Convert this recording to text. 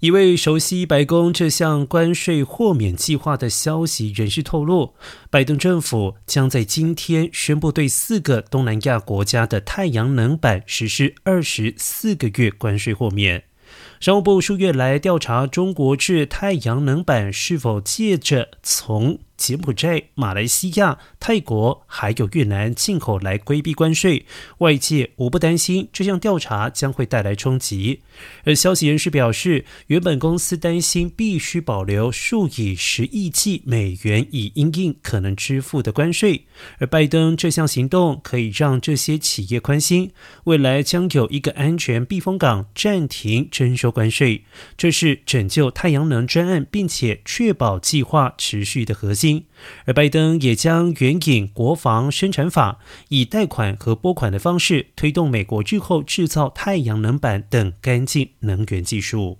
一位熟悉白宫这项关税豁免计划的消息人士透露，拜登政府将在今天宣布对四个东南亚国家的太阳能板实施二十四个月关税豁免。商务部数月来调查中国制太阳能板是否借着从。柬埔寨、马来西亚、泰国还有越南进口来规避关税，外界无不担心这项调查将会带来冲击。而消息人士表示，原本公司担心必须保留数以十亿计美元以应应可能支付的关税，而拜登这项行动可以让这些企业宽心，未来将有一个安全避风港，暂停征收关税。这是拯救太阳能专案，并且确保计划持续的核心。而拜登也将援引国防生产法，以贷款和拨款的方式推动美国日后制造太阳能板等干净能源技术。